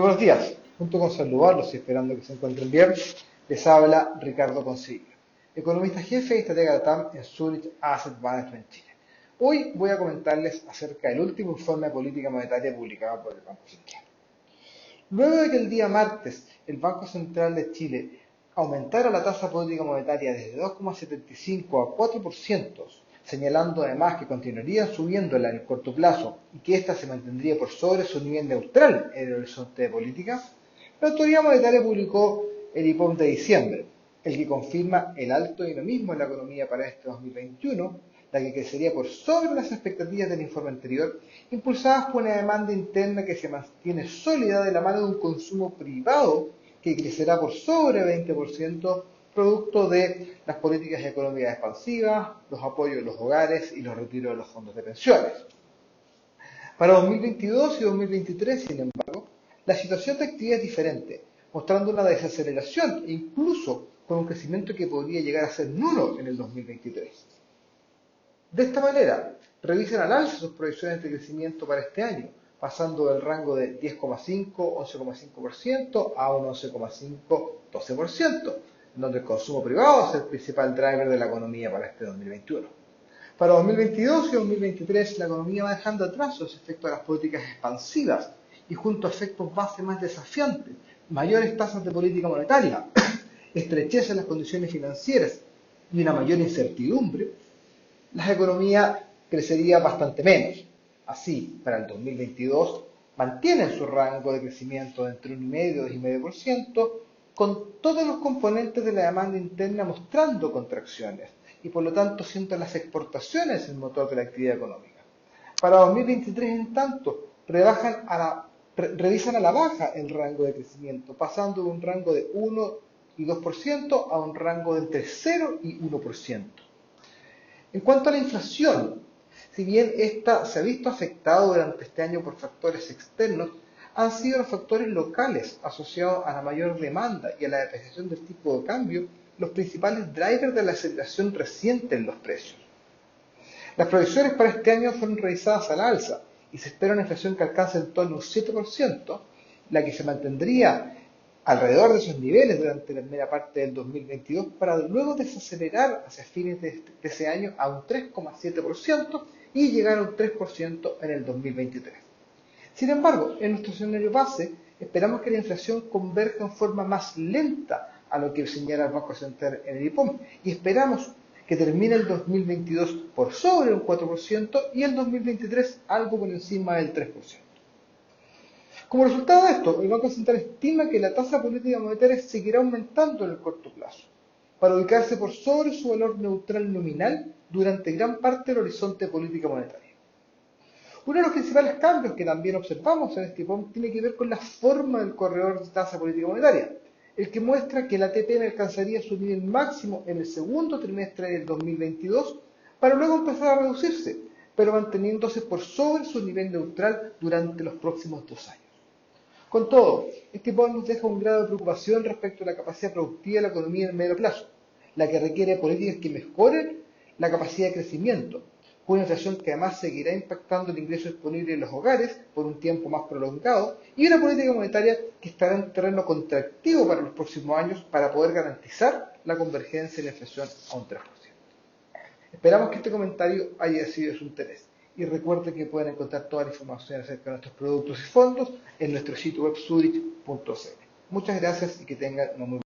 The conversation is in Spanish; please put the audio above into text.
buenos días. Junto con saludarlos y esperando que se encuentren bien, les habla Ricardo Consiglio, economista jefe y estratega de TAM en Zurich Asset Management Chile. Hoy voy a comentarles acerca del último informe de política monetaria publicado por el Banco Central. Luego de que el día martes el Banco Central de Chile aumentara la tasa política monetaria desde 2,75 a 4%, señalando además que continuaría subiéndola en el corto plazo y que ésta se mantendría por sobre su nivel neutral en el horizonte de política, la autoridad monetaria publicó el IPOM de diciembre, el que confirma el alto dinamismo en la economía para este 2021, la que crecería por sobre las expectativas del informe anterior, impulsadas por una demanda interna que se mantiene sólida de la mano de un consumo privado que crecerá por sobre 20%, producto de las políticas económicas expansivas, los apoyos de los hogares y los retiros de los fondos de pensiones. Para 2022 y 2023, sin embargo, la situación de actividad es diferente, mostrando una desaceleración incluso con un crecimiento que podría llegar a ser nulo en el 2023. De esta manera, revisan al alza sus proyecciones de crecimiento para este año, pasando del rango de 10,5, 11,5% a un 11,5, 12%, donde el consumo privado es el principal driver de la economía para este 2021. Para 2022 y 2023 la economía va dejando atrás los efectos de las políticas expansivas y junto a efectos más desafiantes, mayores tasas de política monetaria, estrechez en las condiciones financieras y una mayor incertidumbre, la economía crecería bastante menos. Así, para el 2022 mantienen su rango de crecimiento de entre 1,5 y 2,5%, con todos los componentes de la demanda interna mostrando contracciones y por lo tanto siendo las exportaciones el motor de la actividad económica. Para 2023, en tanto, rebajan a la, revisan a la baja el rango de crecimiento, pasando de un rango de 1 y 2% a un rango de entre 0 y 1%. En cuanto a la inflación, si bien esta se ha visto afectada durante este año por factores externos, han sido los factores locales asociados a la mayor demanda y a la depreciación del tipo de cambio los principales drivers de la aceleración reciente en los precios. Las proyecciones para este año fueron revisadas al alza y se espera una inflación que alcance en torno a un 7%, la que se mantendría alrededor de esos niveles durante la primera parte del 2022 para luego desacelerar hacia fines de, este, de ese año a un 3,7% y llegar a un 3% en el 2023. Sin embargo, en nuestro escenario base, esperamos que la inflación converja en forma más lenta a lo que señala el Banco Central en el IPOM y esperamos que termine el 2022 por sobre un 4% y el 2023 algo por encima del 3%. Como resultado de esto, el Banco Central estima que la tasa política monetaria seguirá aumentando en el corto plazo, para ubicarse por sobre su valor neutral nominal durante gran parte del horizonte política monetaria. Uno de los principales cambios que también observamos en este POM tiene que ver con la forma del corredor de tasa política monetaria, el que muestra que la TPM alcanzaría su nivel máximo en el segundo trimestre del 2022 para luego empezar a reducirse, pero manteniéndose por sobre su nivel neutral durante los próximos dos años. Con todo, este POM nos deja un grado de preocupación respecto a la capacidad productiva de la economía en medio plazo, la que requiere políticas que mejoren la capacidad de crecimiento, una inflación que además seguirá impactando el ingreso disponible en los hogares por un tiempo más prolongado y una política monetaria que estará en terreno contractivo para los próximos años para poder garantizar la convergencia de la inflación a un 3%. Esperamos que este comentario haya sido de su interés y recuerden que pueden encontrar toda la información acerca de nuestros productos y fondos en nuestro sitio web. Muchas gracias y que tengan una muy